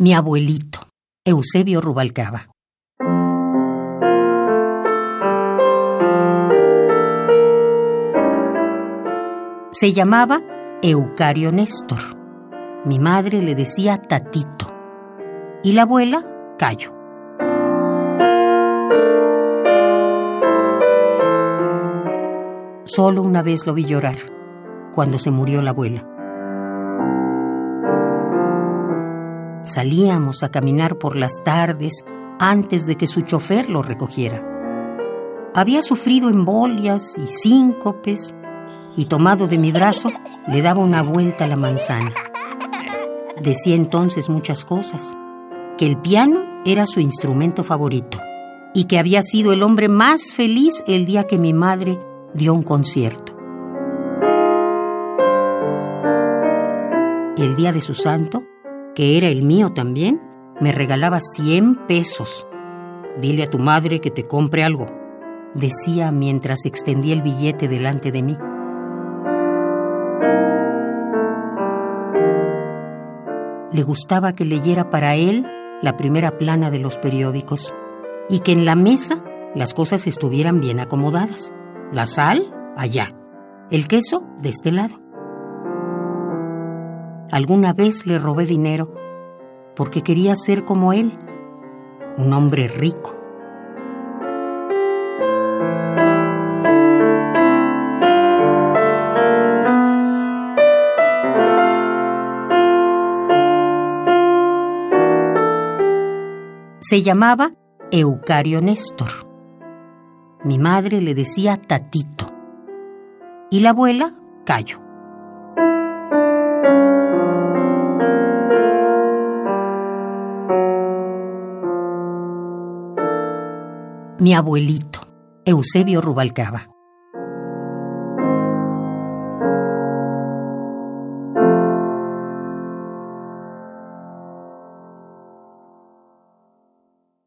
Mi abuelito, Eusebio Rubalcaba. Se llamaba Eucario Néstor. Mi madre le decía Tatito y la abuela Cayo. Solo una vez lo vi llorar, cuando se murió la abuela. Salíamos a caminar por las tardes antes de que su chofer lo recogiera. Había sufrido embolias y síncopes y tomado de mi brazo le daba una vuelta a la manzana. Decía entonces muchas cosas, que el piano era su instrumento favorito y que había sido el hombre más feliz el día que mi madre dio un concierto. El día de su santo, que era el mío también, me regalaba 100 pesos. Dile a tu madre que te compre algo, decía mientras extendía el billete delante de mí. Le gustaba que leyera para él la primera plana de los periódicos y que en la mesa las cosas estuvieran bien acomodadas. La sal, allá. El queso, de este lado. Alguna vez le robé dinero porque quería ser como él, un hombre rico. Se llamaba Eucario Néstor. Mi madre le decía Tatito y la abuela Cayo. Mi abuelito, Eusebio Rubalcaba.